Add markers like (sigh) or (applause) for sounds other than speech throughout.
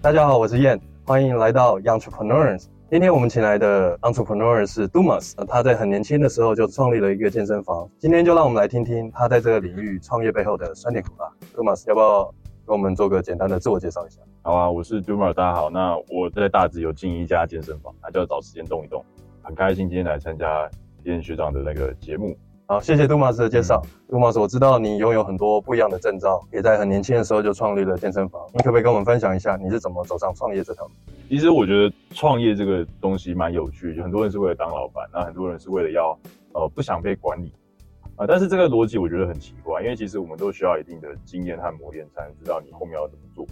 大家好，我是燕，欢迎来到 Entrepreneurs。今天我们请来的 Entrepreneur 是 Dumas，他在很年轻的时候就创立了一个健身房。今天就让我们来听听他在这个领域创业背后的酸甜苦辣。Dumas，要不要给我们做个简单的自我介绍一下？好啊，我是 Dumas，大家好。那我在大直有经营一家健身房，它叫找时间动一动。很开心今天来参加燕学长的那个节目。好，谢谢杜马斯的介绍。杜马斯，我知道你拥有很多不一样的证照，也在很年轻的时候就创立了健身房。你可不可以跟我们分享一下，你是怎么走上创业这条路？其实我觉得创业这个东西蛮有趣，就很多人是为了当老板，那很多人是为了要呃不想被管理啊。但是这个逻辑我觉得很奇怪，因为其实我们都需要一定的经验和磨练，才能知道你后面要怎么做。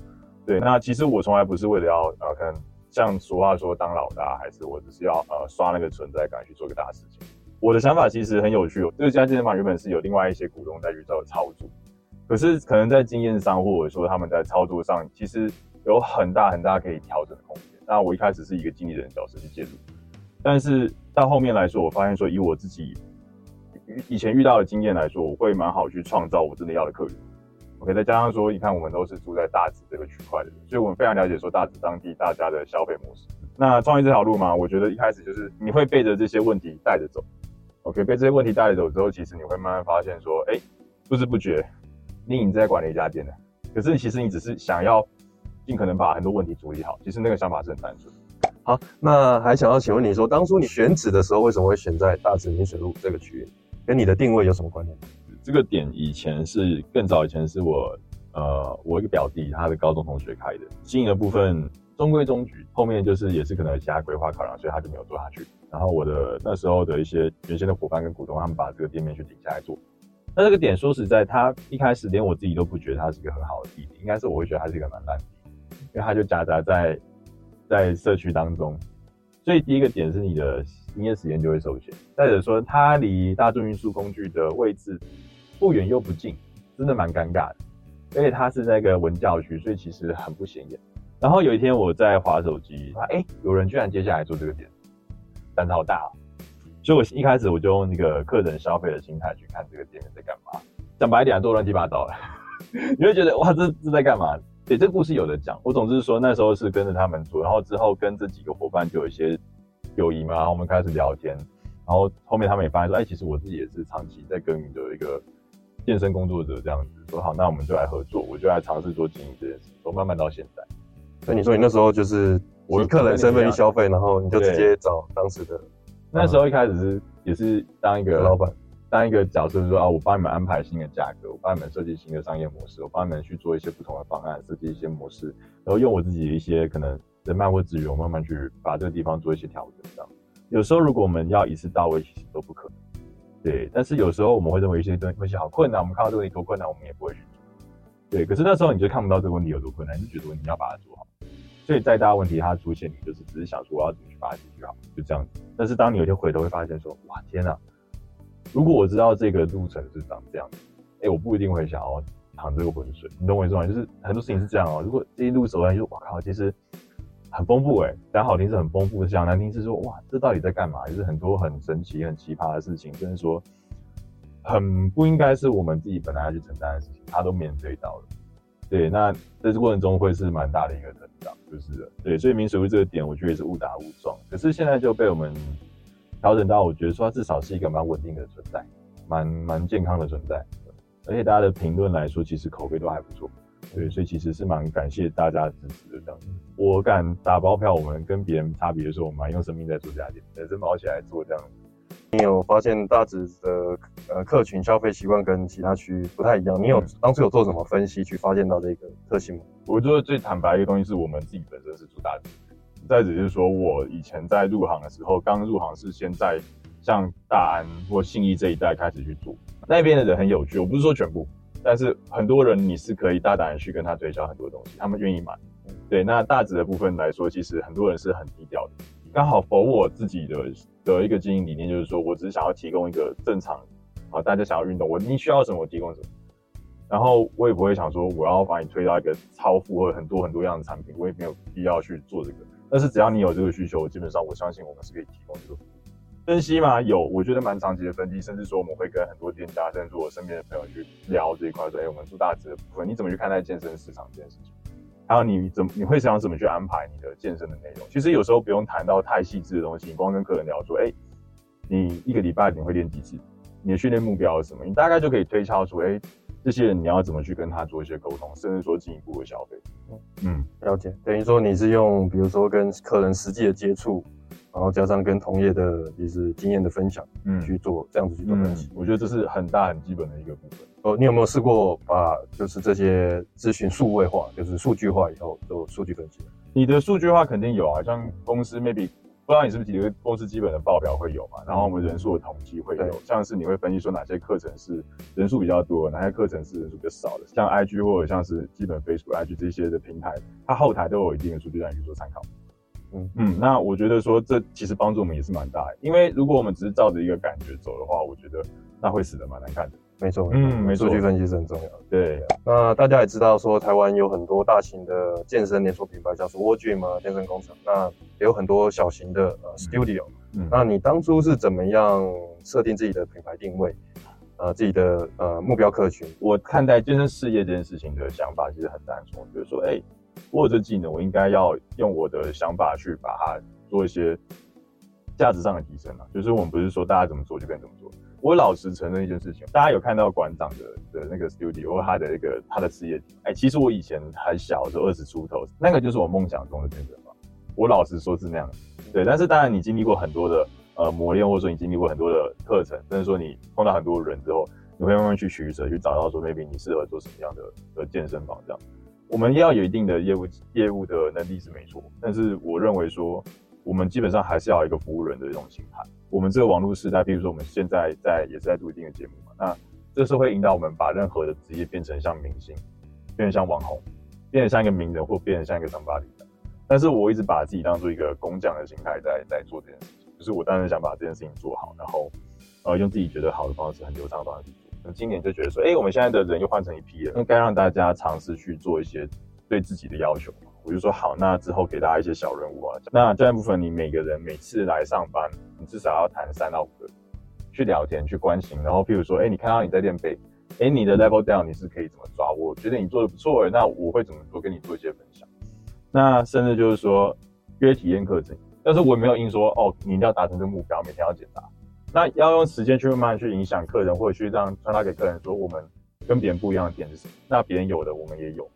对，那其实我从来不是为了要呃，可能像俗话说当老大，还是我只是要呃刷那个存在感去做个大事情。我的想法其实很有趣哦，这个家健身房原本是有另外一些股东在去做操作，可是可能在经验上或者说他们在操作上，其实有很大很大可以调整的空间。那我一开始是一个经理人角色去介入，但是到后面来说，我发现说以我自己以前遇到的经验来说，我会蛮好去创造我真的要的客源。OK，再加上说，你看我们都是住在大直这个区块的，所以我们非常了解说大直当地大家的消费模式。那创业这条路嘛，我觉得一开始就是你会背着这些问题带着走。OK，被这些问题带走之后，其实你会慢慢发现说，哎，不知不觉你已经在管理一家店了。可是其实你只是想要尽可能把很多问题处理好，其实那个想法是很单纯。好，那还想要请问你说，当初你选址的时候，为什么会选在大直明水路这个区域？跟你的定位有什么关联？这个点以前是更早以前是我呃我一个表弟他的高中同学开的，经营的部分中规中矩，后面就是也是可能有其他规划考量，所以他就没有做下去。然后我的那时候的一些原先的伙伴跟股东，他们把这个店面去顶下来做。那这个点说实在，他一开始连我自己都不觉得它是一个很好的地点，应该是我会觉得它是一个蛮烂的因为它就夹杂在在社区当中。所以第一个点是你的营业时间就会受限。再者说，它离大众运输工具的位置不远又不近，真的蛮尴尬的。而且它是那个文教区，所以其实很不显眼。然后有一天我在划手机，哎，有人居然接下来做这个点。胆子好大，所以我一开始我就用那个客人消费的心态去看这个店面在干嘛。讲白点，做乱七八糟了，(laughs) 你会觉得哇，这这在干嘛？对，这故事有的讲。我总是说，那时候是跟着他们做，然后之后跟这几个伙伴就有一些友谊嘛，然后我们开始聊天，然后后面他们也发现说，哎，其实我自己也是长期在耕耘的一个健身工作者，这样子说好，那我们就来合作，我就来尝试做经营这件事，从慢慢到现在。所以你说你那时候就是以客人身份去消费，然后你就直接找当时的。那时候一开始是也是当一个老板，当一个角色，是说啊，我帮你们安排新的价格，我帮你们设计新的商业模式，我帮你们去做一些不同的方案，设计一些模式，然后用我自己的一些可能人脉或资源，我慢慢去把这个地方做一些调整。这样，有时候如果我们要一次到位，其实都不可能。对，但是有时候我们会认为一些东东西好困难，我们看到这个问题多困难，我们也不会去做。对，可是那时候你就看不到这个问题有多困难，你就觉得你要把它做好。所以再大问题它出现，你就是只是想说我要怎么去把它解决好，就这样子。但是当你有一天回头会发现说，哇天哪！如果我知道这个路程是长这样子，哎，我不一定会想要淌这个浑水。你懂我意思吗？就是很多事情是这样哦。如果这一路走来就哇靠，其实很丰富哎，讲好听是很丰富的，讲难听是说哇，这到底在干嘛？就是很多很神奇、很奇葩的事情，甚至说很不应该是我们自己本来要去承担的事情，他都面对到了。对，那在这过程中会是蛮大的一个长，就是对，所以民水路这个点，我觉得也是误打误撞。可是现在就被我们调整到，我觉得说它至少是一个蛮稳定的存在，蛮蛮健康的存在，而且大家的评论来说，其实口碑都还不错。对，所以其实是蛮感谢大家支持的这样子。我敢打包票，我们跟别人差别的时候，我们用生命在做家店，人生毛起来做这样子。你有发现大直的呃客群消费习惯跟其他区不太一样？你有当初有做什么分析去发现到这个特性吗？我觉得最坦白一个东西是我们自己本身是住大直，再只是说我以前在入行的时候，刚入行是先在像大安或信义这一带开始去做，那边的人很有趣，我不是说全部，但是很多人你是可以大胆的去跟他推销很多东西，他们愿意买。对，那大直的部分来说，其实很多人是很低调的。刚好否我自己的的一个经营理念，就是说我只是想要提供一个正常，啊，大家想要运动，我你需要什么我提供什么，然后我也不会想说我要把你推到一个超负荷很多很多样的产品，我也没有必要去做这个。但是只要你有这个需求，基本上我相信我们是可以提供这个服务。分析嘛，有，我觉得蛮长期的分析，甚至说我们会跟很多店家，甚至我身边的朋友去聊这一块，说，哎，我们做大致的部分，你怎么去看待健身市场这件事情？还有你怎么你会想怎么去安排你的健身的内容？其实有时候不用谈到太细致的东西，你光跟客人聊说，哎，你一个礼拜你会练几次？你的训练目标是什么？你大概就可以推敲出，哎，这些人你要怎么去跟他做一些沟通，甚至说进一步的消费。嗯，了解。等于说你是用，比如说跟客人实际的接触。然后加上跟同业的就是经验的分享，嗯，去做这样子去做分析，我觉得这是很大很基本的一个部分。哦，你有没有试过把就是这些咨询数位化，就是数据化以后做数据分析？你的数据化肯定有啊，像公司 maybe 不知道你是不是几个公司基本的报表会有嘛？然后我们人数的统计会有，像是你会分析说哪些课程是人数比较多，哪些课程是人数比较少的，像 IG 或者像是基本 Facebook、IG 这些的平台，它后台都有一定的数据让你去做参考。嗯嗯，那我觉得说这其实帮助我们也是蛮大的，因为如果我们只是照着一个感觉走的话，我觉得那会死的蛮难看的。没错，嗯，没错，数据分析是很重要的。对，那大家也知道说台湾有很多大型的健身连锁品牌，像是 w o r Gym 啊健身工厂，那也有很多小型的呃 Studio。嗯，那你当初是怎么样设定自己的品牌定位，呃，自己的呃目标客群？我看待健身事业这件事情的想法其实很单纯，就是说，哎。我有这技能，我应该要用我的想法去把它做一些价值上的提升啊。就是我们不是说大家怎么做就变怎么做。我老实承认一件事情，大家有看到馆长的的那个 studio 或他的一个他的事业哎，其实我以前很小的时候二十出头，那个就是我梦想中的健身房。我老实说是那样，对。但是当然你经历过很多的呃磨练，或者说你经历过很多的课程，甚至说你碰到很多人之后，你会慢慢去取舍，去找到说 maybe 你适合做什么样的的健身房这样。我们要有一定的业务业务的能力是没错，但是我认为说，我们基本上还是要一个服务人的这种心态。我们这个网络时代，比如说我们现在在也是在做一定的节目嘛，那这是会引导我们把任何的职业变成像明星，变成像网红，变成像一个名人，或变成像一个商巴里的。但是我一直把自己当做一个工匠的心态在在做这件事情，就是我当然想把这件事情做好，然后呃用自己觉得好的方式，很流畅的方式去做。那。今年就觉得说，哎，我们现在的人又换成一批了，应该让大家尝试去做一些对自己的要求我就说好，那之后给大家一些小任务啊。那这部分，你每个人每次来上班，你至少要谈三到五个，去聊天，去关心。然后，譬如说，哎，你看到你在练背，哎，你的 level down 你是可以怎么抓？我觉得你做的不错，那我会怎么做？跟你做一些分享。那甚至就是说约体验课程，但是我没有硬说，哦，你一定要达成这个目标，每天要检查。那要用时间去慢慢去影响客人，或者去让传达给客人说，我们跟别人不一样的点是什么？那别人有的我们也有，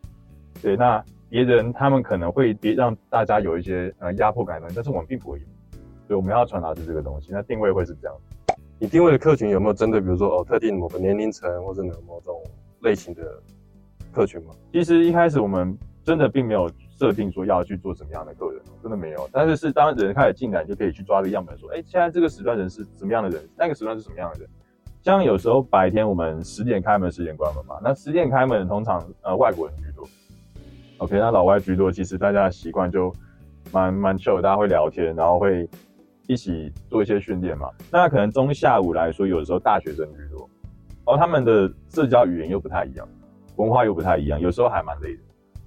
对。那别人他们可能会别让大家有一些呃压迫感，但是我们并不会有，所以我们要传达的这个东西。那定位会是这样。你定位的客群有没有针对，比如说哦特定某个年龄层或者某种类型的客群吗？其实一开始我们真的并没有。设定说要去做什么样的客人，真的没有。但是是当人开始进来，就可以去抓个样本，说，哎，现在这个时段人是什么样的人，那个时段是什么样的人。像有时候白天我们十点开门，十点关门嘛。那十点开门，通常呃外国人。OK，那老外居多，其实大家的习惯就蛮蛮熟大家会聊天，然后会一起做一些训练嘛。那可能中下午来说，有的时候大学生居多，然后他们的社交语言又不太一样，文化又不太一样，有时候还蛮累的。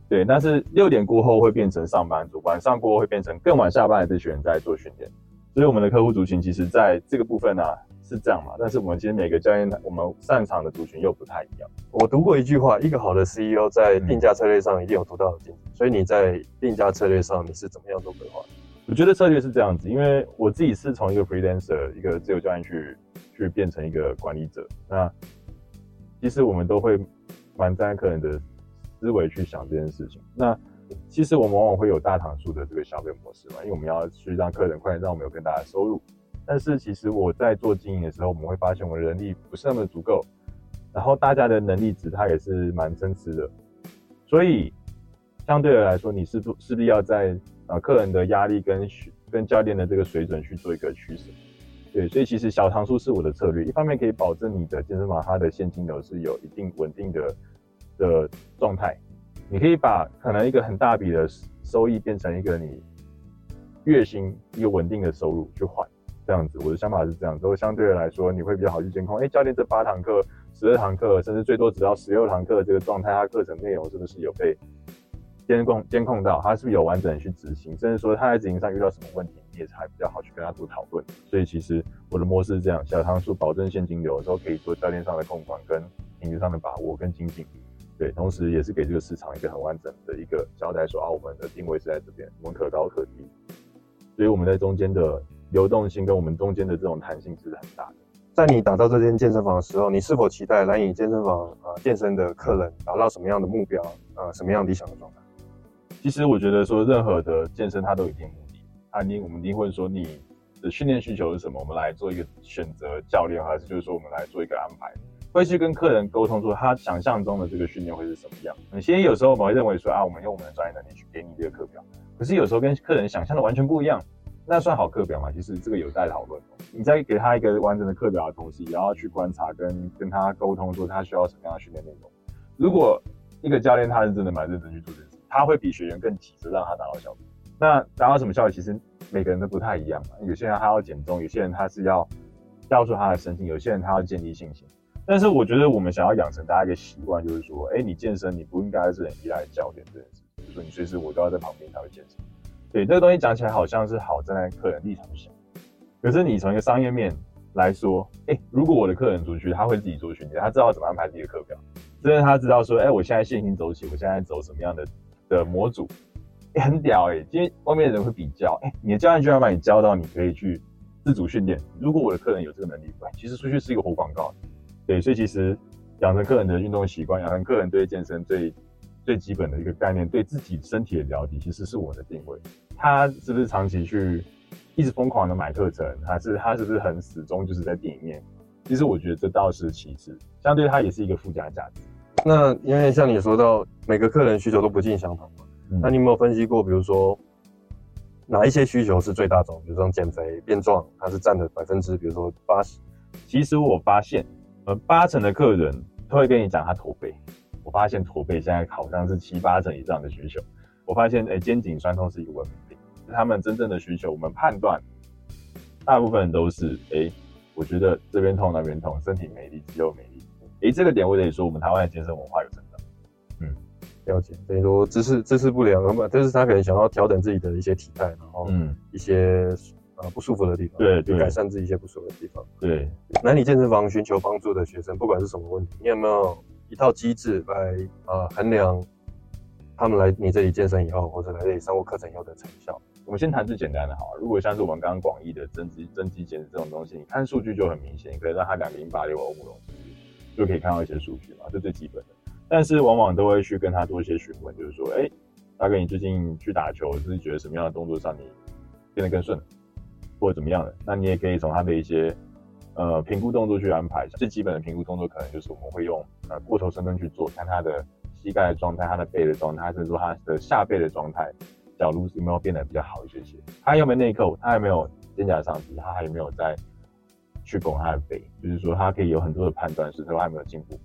对，但是六点过后会变成上班族，晚上过后会变成更晚下班的这群人在做训练，所以我们的客户族群其实在这个部分呢是这样嘛，但是我们其实每个教练我们擅长的族群又不太一样。我读过一句话，一个好的 CEO 在定价策略上一定有独到的见解，所以你在定价策略上你是怎么样做规划？我觉得策略是这样子，因为我自己是从一个 freelancer 一个自由教练去去变成一个管理者，那其实我们都会蛮在客人的。思维去想这件事情，那其实我们往往会有大堂数的这个消费模式嘛，因为我们要去让客人快点让我们有更大的收入。但是其实我在做经营的时候，我们会发现我们人力不是那么足够，然后大家的能力值它也是蛮参差的，所以相对的来说，你是不势必要在啊客人的压力跟跟教练的这个水准去做一个取舍。对，所以其实小堂数是我的策略，一方面可以保证你的健身房它的现金流是有一定稳定的。的状态，你可以把可能一个很大笔的收益变成一个你月薪一个稳定的收入去换，这样子，我的想法是这样，都相对来说你会比较好去监控。哎，教练这八堂课、十二堂课，甚至最多只要十六堂课这个状态，他课程内容是不是有被监控监控到？他是不是有完整的去执行？甚至说他在执行上遇到什么问题，你也才比较好去跟他做讨论。所以其实我的模式是这样：小汤数保证现金流的时候，可以做教练上的控管跟品质上的把握跟精进。对，同时也是给这个市场一个很完整的一个交代，说啊，我们的定位是在这边，我们可高可低。所以我们在中间的流动性跟我们中间的这种弹性是很大的。在你打造这间健身房的时候，你是否期待来你健身房啊健身的客人达到什么样的目标啊什么样理想的状态？其实我觉得说任何的健身它都有一定目的，啊，你我们一定会说你的训练需求是什么，我们来做一个选择教练，还是就是说我们来做一个安排，会去跟客人沟通说他想象中的这个训练会是什么样。有些有时候我们会认为说啊，我们用我们的专业能力去给你这个课表，可是有时候跟客人想象的完全不一样。那算好课表吗？其实这个有待讨论。你在给他一个完整的课表的同时，也要去观察跟跟他沟通，说他需要什么样的训练内容。如果一个教练他是真的蛮认真去做这件事，他会比学员更急着让他达到效果。那达到什么效果？其实每个人都不太一样嘛。有些人他要减重，有些人他是要调出他的身体，有些人他要建立信心。但是我觉得我们想要养成大家一个习惯，就是说，哎，你健身你不应该是很依赖教练这件事，就是说你随时我都要在旁边才会健身。对这个东西讲起来好像是好站在客人立场想，可是你从一个商业面来说，哎，如果我的客人出去，他会自己做训练，他知道怎么安排自己的课表，甚至他知道说，哎，我现在线性走起，我现在走什么样的的模组，哎，很屌哎，因为外面的人会比较，哎，你的教练居然把你教到你可以去自主训练，如果我的客人有这个能力，其实出去是一个活广告，对，所以其实养成客人的运动习惯，养成客人对健身最最基本的一个概念，对自己身体的了解，其实是我的定位。他是不是长期去一直疯狂的买课程，还是他是不是很始终就是在店里面？其实我觉得这倒是其次，相对他也是一个附加价值。那因为像你说到每个客人需求都不尽相同嘛，那你有没有分析过，比如说哪一些需求是最大众？比如说减肥变壮，它是占的百分之，比如说八十。其实我发现，呃，八成的客人都会跟你讲他驼背。我发现驼背现在好像是七八成以上的需求。我发现，哎，肩颈酸痛是一个文明病，他们真正的需求，我们判断，大部分人都是，哎，我觉得这边痛那边痛，身体没力，肌肉没力，哎，这个点我得说，我们台湾的健身文化有成长，嗯，了解，等于说姿势姿势不良，那么就是他可能想要调整自己的一些体态，然后，嗯，一些呃不舒服的地方，对，改善自己一些不舒服的地方，对，男女健身房寻求帮助的学生，不管是什么问题，你有没有一套机制来呃衡量？他们来你这里健身以后，或者来这里上过课程以后的成效，我们先谈最简单的好。如果像是我们刚刚广义的增肌、增肌减脂这种东西，你看数据就很明显，你可以让它两个零八六欧姆龙就可以看到一些数据嘛，这最基本的。但是往往都会去跟他做一些询问，就是说，哎，大哥，你最近去打球，是觉得什么样的动作上你变得更顺，或者怎么样的？那你也可以从他的一些呃评估动作去安排。最基本的评估动作可能就是我们会用呃过头深蹲去做，看他的。膝盖的状态，他的背的状态，甚至说他的下背的状态，角度有没有变得比较好一些些？他有没有内扣？他有没有肩胛上提？他还有没有在去拱他的背？就是说，他可以有很多的判断，是他还没有进步。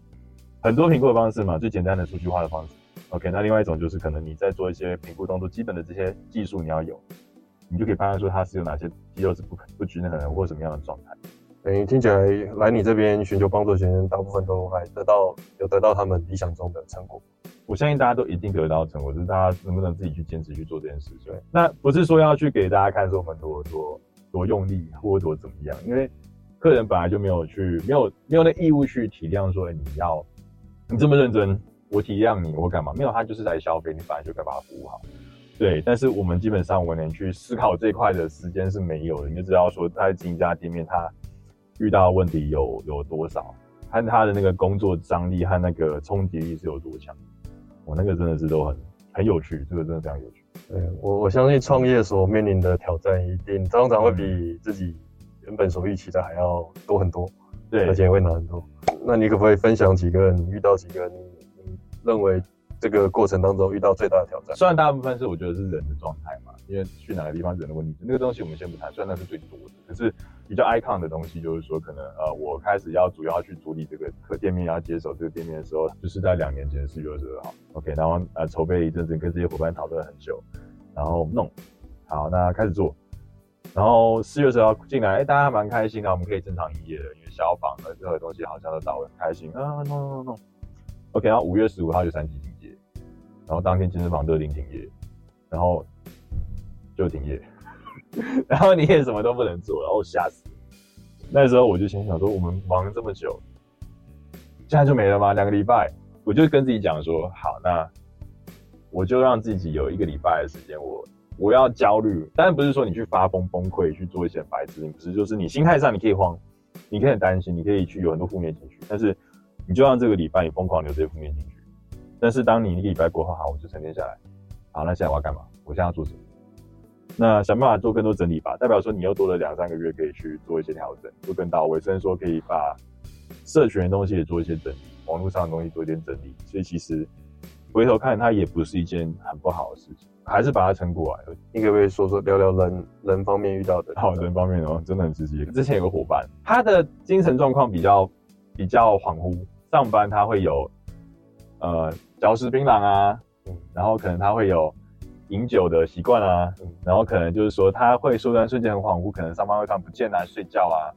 很多评估的方式嘛，最简单的数据化的方式。OK，那另外一种就是可能你在做一些评估动作，基本的这些技术你要有，你就可以判断说他是有哪些肌肉是不不均衡的或什么样的状态。等于听起来来你这边寻求帮助的学生，大部分都还得到有得到他们理想中的成果。我相信大家都一定得到成果，只是大家能不能自己去坚持去做这件事。对，那不是说要去给大家看说我们多多多用力或多怎么样，因为客人本来就没有去没有没有那义务去体谅说你要你这么认真，我体谅你，我干嘛？没有，他就是来消费，你本来就该把他服务好。对，但是我们基本上我连去思考这块的时间是没有的，你就知道说在经营一家店面他。遇到问题有有多少，和他的那个工作张力和那个冲击力是有多强，我那个真的是都很很有趣，这个真的非常有趣。对我我相信创业所面临的挑战一定常常会比自己原本所预期的还要多很多，对，而且会难很多。那你可不可以分享几个你遇到几个你你认为？这个过程当中遇到最大的挑战，虽然大部分是我觉得是人的状态嘛，因为去哪个地方人的问题，那个东西我们先不谈，虽然那是最多的，可是比较 icon 的东西就是说，可能呃，我开始要主要去处理这个客店面要接手这个店面的时候，就是在两年前四月二十二号，OK，然后呃筹备了一阵子，跟这些伙伴讨论很久，然后弄好，那开始做，然后四月二十号进来，哎，大家蛮开心的，我们可以正常营业了，因为消防和任何东西好像都到了，开心啊，弄弄弄，OK，然后五月十五号就三级。然后当天健身房都停停业，然后就停业。(laughs) 然后你也什么都不能做，然后吓死。那时候我就心想说，我们忙了这么久，现在就没了吗？两个礼拜，我就跟自己讲说，好，那我就让自己有一个礼拜的时间，我我要焦虑，当然不是说你去发疯崩溃去做一些白痴，不是，就是你心态上你可以慌，你可以很担心，你可以去有很多负面情绪，但是你就让这个礼拜你疯狂留这些负面情绪。但是当你一个礼拜过后，好，我就沉淀下来，好，那现在我要干嘛？我现在要做什么？那想办法做更多整理吧，代表说你又多了两三个月可以去做一些调整，做更到位，甚至说可以把社群的东西也做一些整理，网络上的东西做一点整理。所以其实回头看，它也不是一件很不好的事情，还是把它撑过来了。你可不可以说说聊聊人人方面遇到的？好，人方面哦，真的很直接。之前有个伙伴，他的精神状况比较比较恍惚，上班他会有呃嚼食槟榔啊，然后可能他会有。饮酒的习惯啊，然后可能就是说他会说段瞬间很恍惚，可能上班会看不见啊，睡觉啊。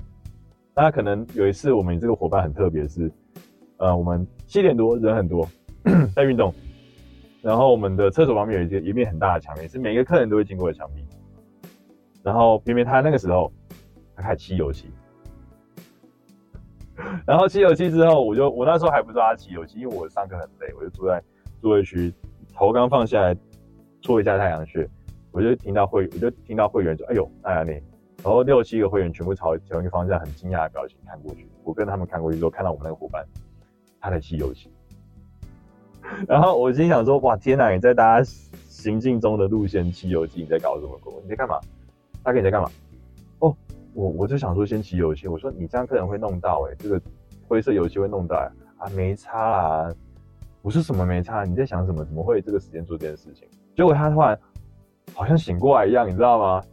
那可能有一次我们这个伙伴很特别，是呃我们七点多人很多 (clears throat) 在运动，然后我们的厕所旁边有一个一面很大的墙面，是每个客人都会经过的墙壁。然后偏偏他那个时候他开漆油漆，(laughs) 然后漆油漆之后，我就我那时候还不知道他漆油漆，因为我上课很累，我就坐在座位区，头刚放下来。戳一下太阳穴，我就听到会，我就听到会员说：“哎呦，太阳你。”然后六七个会员全部朝同一个方向，很惊讶的表情看过去。我跟他们看过去之后，看到我们那个伙伴，他在吸油漆。(laughs) 然后我心想说：“哇，天哪！你在大家行进中的路线吸油漆，你在搞什么鬼？你在干嘛？大哥你在干嘛？”哦，我我就想说先漆油漆。我说：“你这样客人会弄到，哎，这个灰色油漆会弄到啊，没差啦。”我说：“什么没差？你在想什么？怎么会这个时间做这件事情？”结果他突然好像醒过来一样，你知道吗？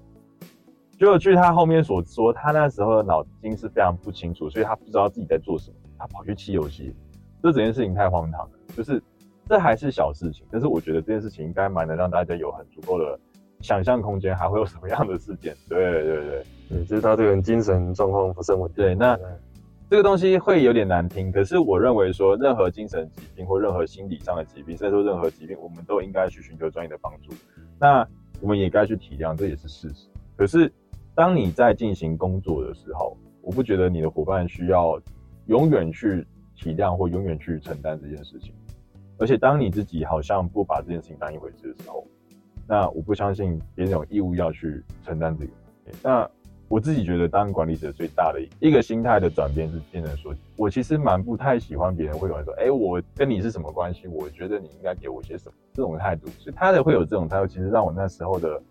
结果据他后面所说，他那时候的脑筋是非常不清楚，所以他不知道自己在做什么，他跑去漆游戏。这整件事情太荒唐了，就是这还是小事情，但是我觉得这件事情应该蛮能让大家有很足够的想象空间，还会有什么样的事件？对对对对，就是他这个人精神状况不是很稳定。对，那。这个东西会有点难听，可是我认为说，任何精神疾病或任何心理上的疾病，甚至说任何疾病，我们都应该去寻求专业的帮助。那我们也该去体谅，这也是事实。可是，当你在进行工作的时候，我不觉得你的伙伴需要永远去体谅或永远去承担这件事情。而且，当你自己好像不把这件事情当一回事的时候，那我不相信别人有义务要去承担这个。那。我自己觉得，当管理者最大的一个心态的转变是变成说，我其实蛮不太喜欢别人会有人说，哎，我跟你是什么关系？我觉得你应该给我些什么这种态度。所以他的会有这种态度，其实让我那时候的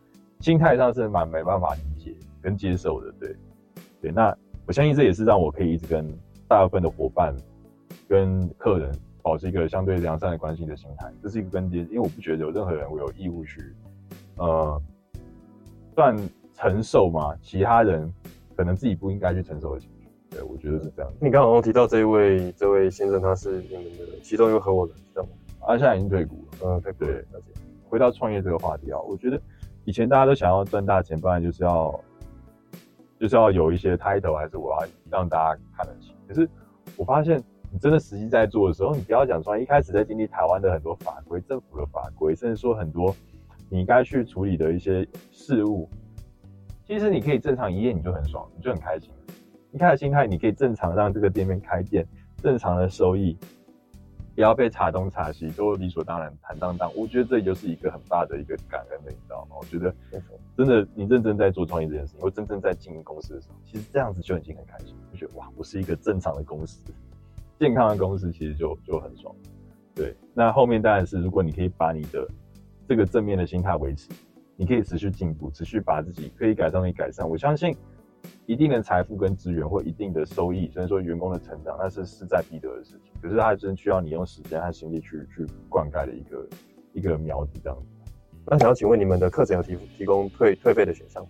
心态上是蛮没办法理解跟接受的。对，对，那我相信这也是让我可以一直跟大部分的伙伴跟客人保持一个相对良善的关系的心态，这是一个根基。因为我不觉得有任何人我有义务去，呃，算。承受吗？其他人可能自己不应该去承受的情绪，对我觉得是这样。你刚刚提到这一位这位先生，他是你们的其中一个合伙人，知道吗？他现在已经退股了。嗯，对对。回到创业这个话题啊，我觉得以前大家都想要赚大钱，不然就是要就是要有一些 title，还是我要让大家看得起。可是我发现，你真的实际在做的时候，你不要讲说一开始在经历台湾的很多法规、政府的法规，甚至说很多你该去处理的一些事务。其实你可以正常营业，你就很爽，你就很开心。你看的心态，你可以正常让这个店面开店，正常的收益，不要被查东查西，都理所当然、坦荡荡。我觉得这就是一个很大的一个感恩的，你知道吗？我觉得真的，你认真在做创业这件事情，或真正在经营公司的时候，其实这样子就已经很开心。就觉得哇，我是一个正常的公司，健康的公司，其实就就很爽。对，那后面当然是，如果你可以把你的这个正面的心态维持。你可以持续进步，持续把自己可以改善的改善。我相信一定的财富跟资源或一定的收益，甚至说员工的成长，那是势在必得的事情。可是它真需要你用时间和心力去去灌溉的一个一个苗子这样子。那想要请问你们的课程有提提供退退费的选项？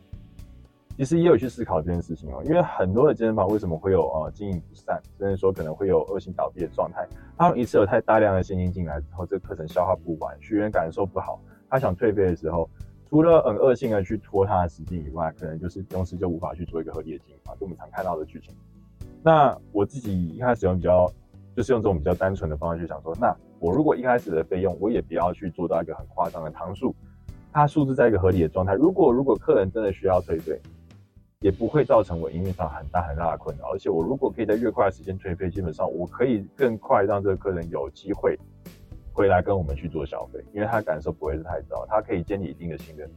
其实也有去思考这件事情哦，因为很多的健身房为什么会有呃经营不善，甚至说可能会有恶性倒闭的状态？他们一次有太大量的现金进来之后，这个课程消化不完，学员感受不好，他想退费的时候。除了很恶性的去拖他的时间以外，可能就是公司就无法去做一个合理的经营，就我们常看到的剧情。那我自己一开始用比较，就是用这种比较单纯的方式去想说，那我如果一开始的费用，我也不要去做到一个很夸张的堂数，它数字在一个合理的状态。如果如果客人真的需要退费，也不会造成我营运上很大很大的困扰。而且我如果可以在越快的时间退费，基本上我可以更快让这个客人有机会回来跟我们去做消费，因为他感受不会是太糟，他可以建立一定的信任。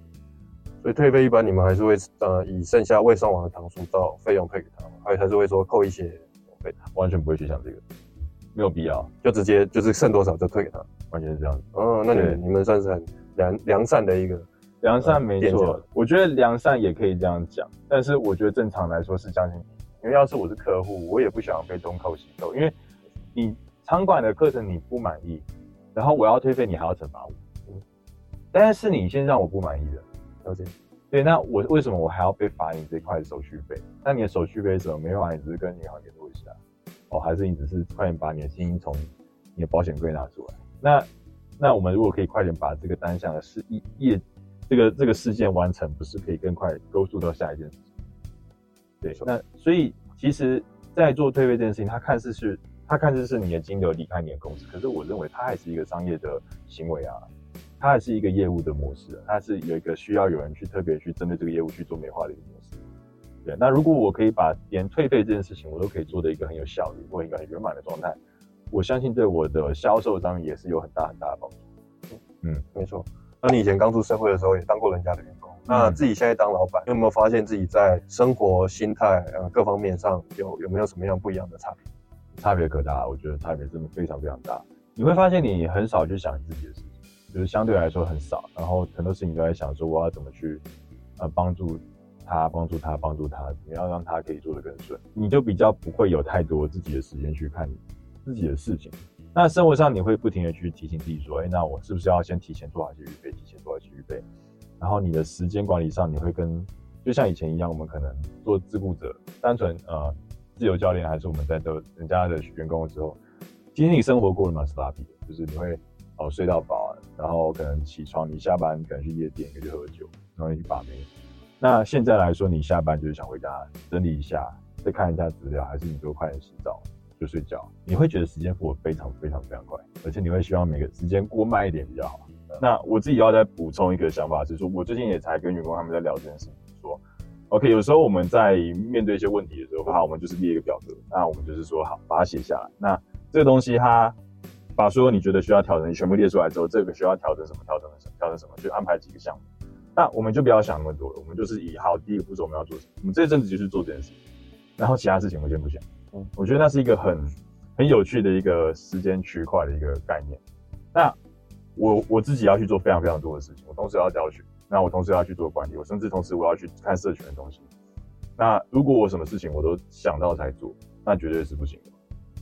所以退费一般你们还是会呃以剩下未上网的堂数到费用退给他吗？还还是会说扣一些费？完全不会去想这个，没有必要，就直接就是剩多少就退给他。完全是这样子。哦，那对你你们算是很良良善的一个，良善没错，我觉得良善也可以这样讲，但是我觉得正常来说是将心比心，因为要是我是客户，我也不想被东扣西扣，因为你场馆的课程你不满意，然后我要退费，你还要惩罚我，嗯但是你先让我不满意的，了解？对，那我为什么我还要被罚你这块的手续费？那你的手续费是什么？没办法，你只是跟银行联络一下，哦，还是你只是快点把你的现金从你的保险柜拿出来？那那我们如果可以快点把这个单项的事业业这个这个事件完成，不是可以更快勾述到下一件事情？对那所以其实，在做退费这件事情，它看似是它看似是你的金流离开你的公司，可是我认为它还是一个商业的行为啊，它还是一个业务的模式啊，它是有一个需要有人去特别去针对这个业务去做美化的一个模式。对，那如果我可以把连退费这件事情我都可以做的一个很有效率或一个很圆满的状态，我相信对我的销售上面也是有很大很大的帮助。嗯没错。那你以前刚出社会的时候也当过人家的员工，那自己现在当老板，有没有发现自己在生活、心态呃各方面上有有没有什么样不一样的差别？差别可大，我觉得差别真的非常非常大。你会发现你很少去想自己的事情，就是相对来说很少，然后很多事情都在想说我要怎么去呃帮助他，帮助他，帮助他，怎么样让他可以做得更顺，你就比较不会有太多自己的时间去看自己的事情。那生活上你会不停的去提醒自己说，哎、那我是不是要先提前做好一些预备，提前做好一些预备？然后你的时间管理上，你会跟就像以前一样，我们可能做自雇者，单纯呃自由教练，还是我们在做人家的员工的时候，其实你生活过得蛮 sloppy 的，就是你会哦睡到饱，然后可能起床，你下班可能去夜店，可以去喝酒，然后你去把妹。那现在来说，你下班就是想回家整理一下，再看一下资料，还是你就快点洗澡就睡觉？你会觉得时间过得非常非常非常快，而且你会希望每个时间过慢一点比较好。那我自己要再补充一个想法是说，我最近也才跟员工他们在聊这件事情，，OK，有时候我们在面对一些问题的时候，好，我们就是列一个表格，那我们就是说好，把它写下来。那这个东西它把所有你觉得需要调整，你全部列出来之后，这个需要调整什么，调整什么，调整什么，就安排几个项目。那我们就不要想那么多了，我们就是以好第一个步骤我们要做什么，我们这一阵子就是做这件事情，然后其他事情我先不想。嗯嗯，我觉得那是一个很很有趣的一个时间区块的一个概念。那我我自己要去做非常非常多的事情，我同时要教学，那我同时要去做管理，我甚至同时我要去看社群的东西。那如果我什么事情我都想到才做，那绝对是不行的。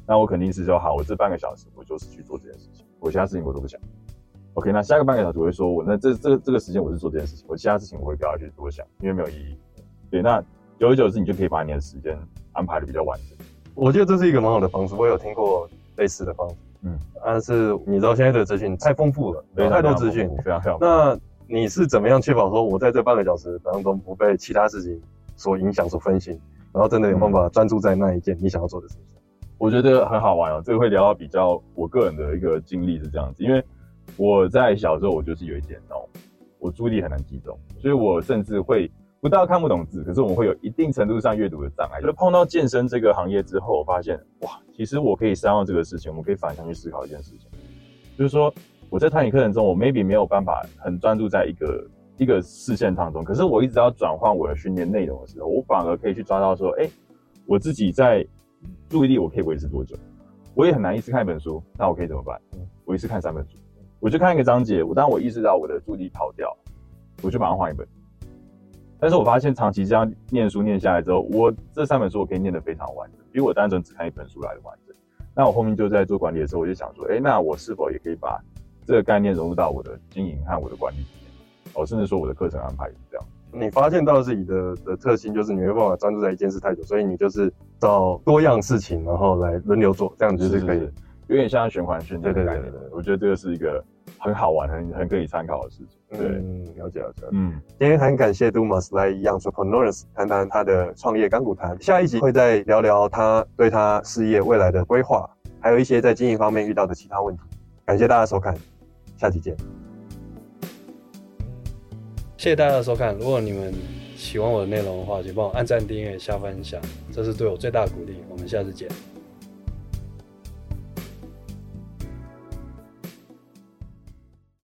那我肯定是说好，我这半个小时我就是去做这件事情，我其他事情我都不想。OK，那下个半个小时我会说，我那这这这个时间我是做这件事情，我其他事情我会不要去多想，因为没有意义。对，那久而久之你就可以把你的时间安排的比较完整。我觉得这是一个蛮好的方式，我有听过类似的方式，嗯，但是你知道现在的资讯太丰富了，有太多资讯，非常非常。那你是怎么样确保说我在这半个小时当中不被其他事情所影响、所分心，然后真的有办法专注在那一件你想要做的事情？我觉得很好玩哦，这个会聊到比较我个人的一个经历是这样子，因为我在小时候我就是有一点哦，我注意力很难集中，所以我甚至会不到看不懂字，可是我们会有一定程度上阅读的障碍。就是碰到健身这个行业之后，我发现哇，其实我可以善用这个事情，我可以反向去思考一件事情，就是说我在探险课程中，我 maybe 没有办法很专注在一个一个视线当中，可是我一直要转换我的训练内容的时候，我反而可以去抓到说，哎、我自己在注意力我可以维持多久？我也很难一次看一本书，那我可以怎么办？我一次看三本书，我就看一个章节，我当我意识到我的注意力跑掉，我就马上换一本。但是我发现长期这样念书念下来之后，我这三本书我可以念得非常完整，比我单纯只看一本书来的完整。那我后面就在做管理的时候，我就想说，哎、那我是否也可以把这个概念融入到我的经营和我的管理里面？哦，甚至说我的课程安排也是这样。你发现到自己的的特性就是你没办法专注在一件事太久，所以你就是找多样事情，然后来轮流做，这样子就是可以。有点像循环训练的对对概念。对对对我觉得这个是一个很好玩、很很可以参考的事情。对，嗯，了解了解。嗯，今天很感谢 Dumas 来 Entrepreneurs 谈谈他的创业干股谈，下一集会再聊聊他对他事业未来的规划，还有一些在经营方面遇到的其他问题。感谢大家收看，下期见。谢谢大家的收看。如果你们喜欢我的内容的话，请帮我按赞、订阅、下分享，这是对我最大的鼓励。我们下次见。